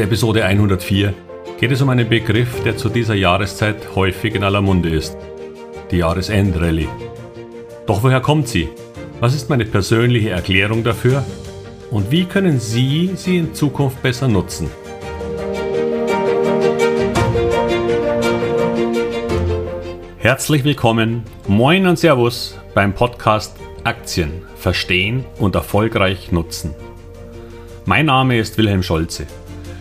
Episode 104 geht es um einen Begriff, der zu dieser Jahreszeit häufig in aller Munde ist. Die Jahresendrallye. Doch woher kommt sie? Was ist meine persönliche Erklärung dafür? Und wie können Sie sie in Zukunft besser nutzen? Herzlich willkommen, moin und Servus beim Podcast Aktien verstehen und erfolgreich nutzen. Mein Name ist Wilhelm Scholze.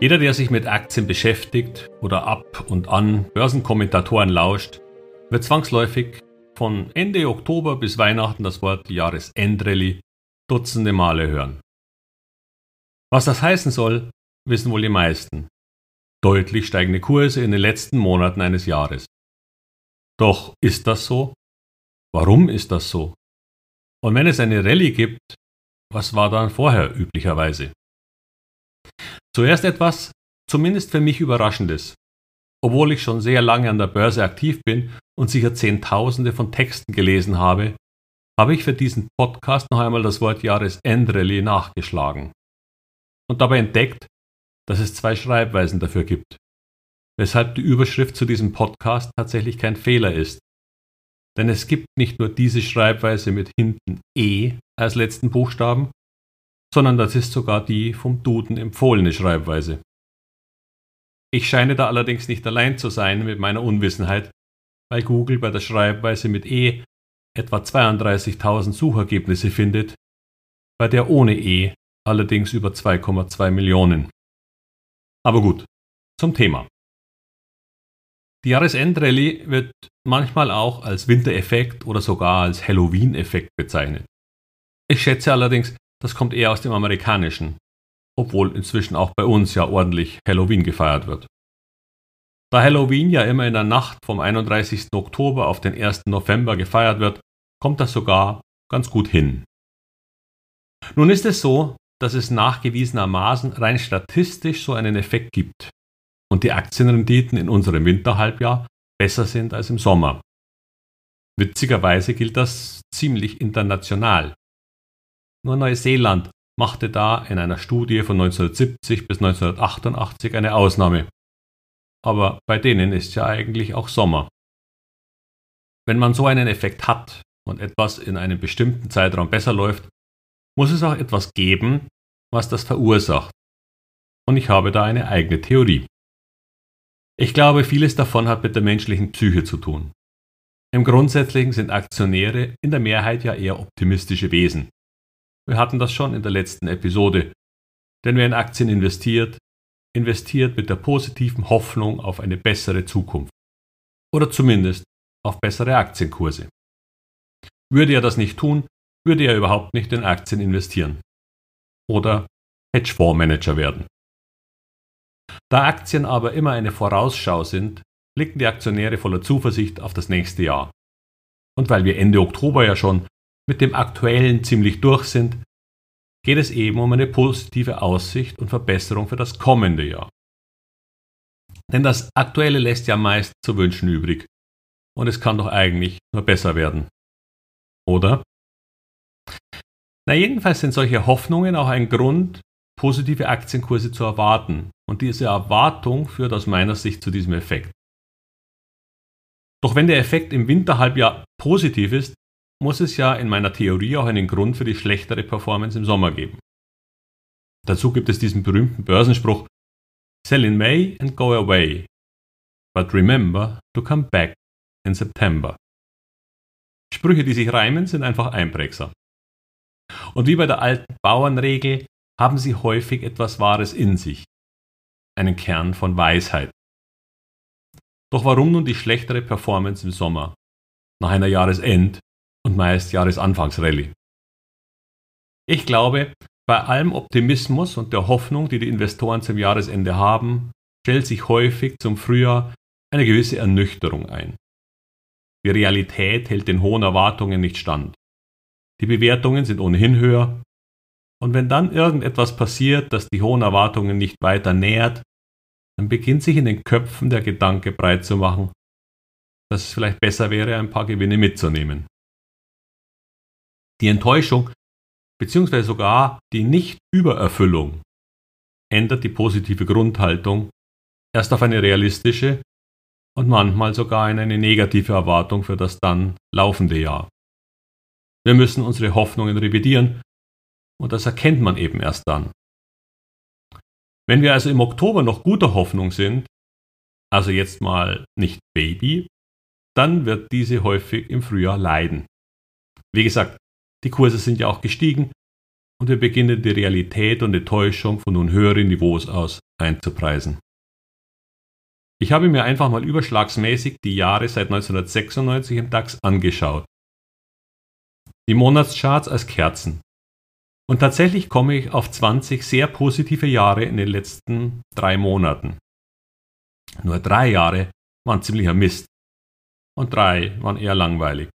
Jeder, der sich mit Aktien beschäftigt oder ab und an Börsenkommentatoren lauscht, wird zwangsläufig von Ende Oktober bis Weihnachten das Wort Jahresendrallye dutzende Male hören. Was das heißen soll, wissen wohl die meisten. Deutlich steigende Kurse in den letzten Monaten eines Jahres. Doch ist das so? Warum ist das so? Und wenn es eine Rallye gibt, was war dann vorher üblicherweise? Zuerst etwas, zumindest für mich Überraschendes. Obwohl ich schon sehr lange an der Börse aktiv bin und sicher Zehntausende von Texten gelesen habe, habe ich für diesen Podcast noch einmal das Wort Jahresendrallye nachgeschlagen und dabei entdeckt, dass es zwei Schreibweisen dafür gibt, weshalb die Überschrift zu diesem Podcast tatsächlich kein Fehler ist. Denn es gibt nicht nur diese Schreibweise mit hinten E als letzten Buchstaben, sondern das ist sogar die vom Duden empfohlene Schreibweise. Ich scheine da allerdings nicht allein zu sein mit meiner Unwissenheit, weil Google bei der Schreibweise mit E etwa 32.000 Suchergebnisse findet, bei der ohne E allerdings über 2,2 Millionen. Aber gut, zum Thema. Die Jahresendrallye wird manchmal auch als Wintereffekt oder sogar als Halloween-Effekt bezeichnet. Ich schätze allerdings, das kommt eher aus dem Amerikanischen, obwohl inzwischen auch bei uns ja ordentlich Halloween gefeiert wird. Da Halloween ja immer in der Nacht vom 31. Oktober auf den 1. November gefeiert wird, kommt das sogar ganz gut hin. Nun ist es so, dass es nachgewiesenermaßen rein statistisch so einen Effekt gibt und die Aktienrenditen in unserem Winterhalbjahr besser sind als im Sommer. Witzigerweise gilt das ziemlich international. Nur Neuseeland machte da in einer Studie von 1970 bis 1988 eine Ausnahme. Aber bei denen ist ja eigentlich auch Sommer. Wenn man so einen Effekt hat und etwas in einem bestimmten Zeitraum besser läuft, muss es auch etwas geben, was das verursacht. Und ich habe da eine eigene Theorie. Ich glaube, vieles davon hat mit der menschlichen Psyche zu tun. Im Grundsätzlichen sind Aktionäre in der Mehrheit ja eher optimistische Wesen. Wir hatten das schon in der letzten Episode. Denn wer in Aktien investiert, investiert mit der positiven Hoffnung auf eine bessere Zukunft. Oder zumindest auf bessere Aktienkurse. Würde er das nicht tun, würde er überhaupt nicht in Aktien investieren. Oder Hedgefondsmanager werden. Da Aktien aber immer eine Vorausschau sind, blicken die Aktionäre voller Zuversicht auf das nächste Jahr. Und weil wir Ende Oktober ja schon mit dem aktuellen ziemlich durch sind, geht es eben um eine positive Aussicht und Verbesserung für das kommende Jahr. Denn das aktuelle lässt ja meist zu wünschen übrig und es kann doch eigentlich nur besser werden. Oder? Na jedenfalls sind solche Hoffnungen auch ein Grund, positive Aktienkurse zu erwarten und diese Erwartung führt aus meiner Sicht zu diesem Effekt. Doch wenn der Effekt im Winterhalbjahr positiv ist, muss es ja in meiner Theorie auch einen Grund für die schlechtere Performance im Sommer geben. Dazu gibt es diesen berühmten Börsenspruch Sell in May and go away, but remember to come back in September. Sprüche, die sich reimen, sind einfach einprägsam. Und wie bei der alten Bauernregel haben sie häufig etwas Wahres in sich, einen Kern von Weisheit. Doch warum nun die schlechtere Performance im Sommer, nach einer Jahresend- und meist Jahresanfangsrallye. Ich glaube, bei allem Optimismus und der Hoffnung, die die Investoren zum Jahresende haben, stellt sich häufig zum Frühjahr eine gewisse Ernüchterung ein. Die Realität hält den hohen Erwartungen nicht stand. Die Bewertungen sind ohnehin höher. Und wenn dann irgendetwas passiert, das die hohen Erwartungen nicht weiter nähert, dann beginnt sich in den Köpfen der Gedanke breit zu machen, dass es vielleicht besser wäre, ein paar Gewinne mitzunehmen. Die Enttäuschung bzw. sogar die Nicht-Übererfüllung ändert die positive Grundhaltung erst auf eine realistische und manchmal sogar in eine negative Erwartung für das dann laufende Jahr. Wir müssen unsere Hoffnungen revidieren und das erkennt man eben erst dann. Wenn wir also im Oktober noch guter Hoffnung sind, also jetzt mal nicht Baby, dann wird diese häufig im Frühjahr leiden. Wie gesagt, die Kurse sind ja auch gestiegen und wir beginnen die Realität und die Täuschung von nun höheren Niveaus aus einzupreisen. Ich habe mir einfach mal überschlagsmäßig die Jahre seit 1996 im DAX angeschaut. Die Monatscharts als Kerzen. Und tatsächlich komme ich auf 20 sehr positive Jahre in den letzten drei Monaten. Nur drei Jahre waren ziemlicher Mist. Und drei waren eher langweilig.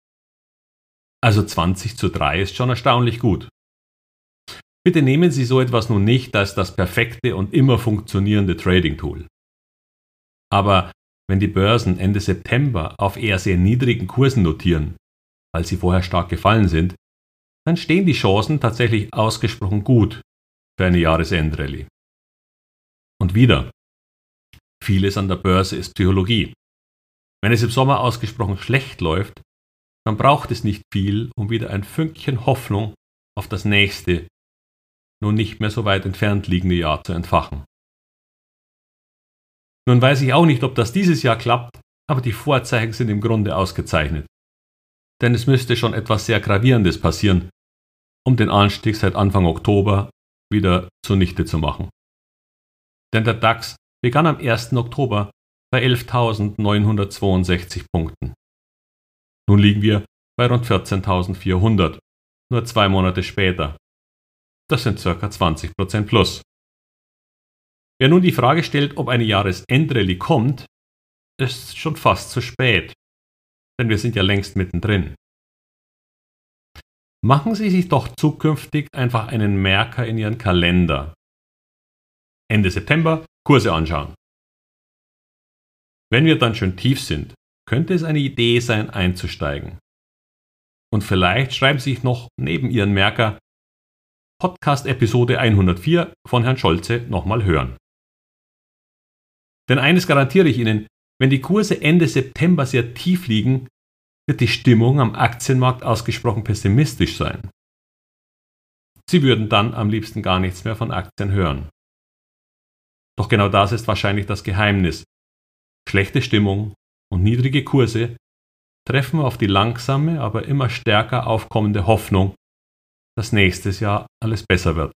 Also 20 zu 3 ist schon erstaunlich gut. Bitte nehmen Sie so etwas nun nicht als das perfekte und immer funktionierende Trading-Tool. Aber wenn die Börsen Ende September auf eher sehr niedrigen Kursen notieren, weil sie vorher stark gefallen sind, dann stehen die Chancen tatsächlich ausgesprochen gut für eine Jahresendrallye. Und wieder, vieles an der Börse ist Psychologie. Wenn es im Sommer ausgesprochen schlecht läuft, dann braucht es nicht viel, um wieder ein Fünkchen Hoffnung auf das nächste, nun nicht mehr so weit entfernt liegende Jahr zu entfachen. Nun weiß ich auch nicht, ob das dieses Jahr klappt, aber die Vorzeichen sind im Grunde ausgezeichnet. Denn es müsste schon etwas sehr Gravierendes passieren, um den Anstieg seit Anfang Oktober wieder zunichte zu machen. Denn der DAX begann am 1. Oktober bei 11.962 Punkten. Nun liegen wir bei rund 14.400, nur zwei Monate später. Das sind ca. 20% plus. Wer nun die Frage stellt, ob eine Jahresendrallye kommt, ist schon fast zu spät, denn wir sind ja längst mittendrin. Machen Sie sich doch zukünftig einfach einen Merker in Ihren Kalender. Ende September Kurse anschauen. Wenn wir dann schon tief sind, könnte es eine Idee sein, einzusteigen. Und vielleicht schreiben Sie sich noch neben Ihren Merker Podcast Episode 104 von Herrn Scholze nochmal hören. Denn eines garantiere ich Ihnen, wenn die Kurse Ende September sehr tief liegen, wird die Stimmung am Aktienmarkt ausgesprochen pessimistisch sein. Sie würden dann am liebsten gar nichts mehr von Aktien hören. Doch genau das ist wahrscheinlich das Geheimnis. Schlechte Stimmung und niedrige Kurse treffen auf die langsame, aber immer stärker aufkommende Hoffnung, dass nächstes Jahr alles besser wird.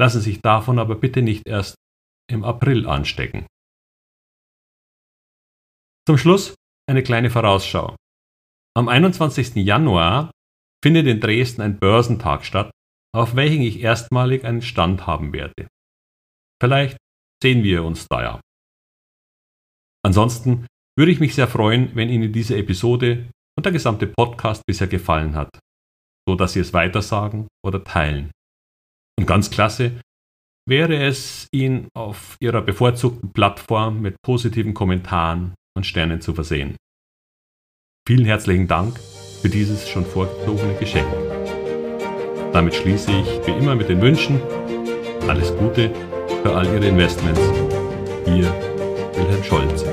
Lassen Sie sich davon aber bitte nicht erst im April anstecken. Zum Schluss eine kleine Vorausschau. Am 21. Januar findet in Dresden ein Börsentag statt, auf welchen ich erstmalig einen Stand haben werde. Vielleicht sehen wir uns da ja. Ansonsten würde ich mich sehr freuen, wenn Ihnen diese Episode und der gesamte Podcast bisher gefallen hat, so dass Sie es weitersagen oder teilen. Und ganz klasse wäre es, ihn auf Ihrer bevorzugten Plattform mit positiven Kommentaren und Sternen zu versehen. Vielen herzlichen Dank für dieses schon vorgezogene Geschenk. Damit schließe ich wie immer mit den Wünschen alles Gute für all Ihre Investments. Ihr Wilhelm Scholze.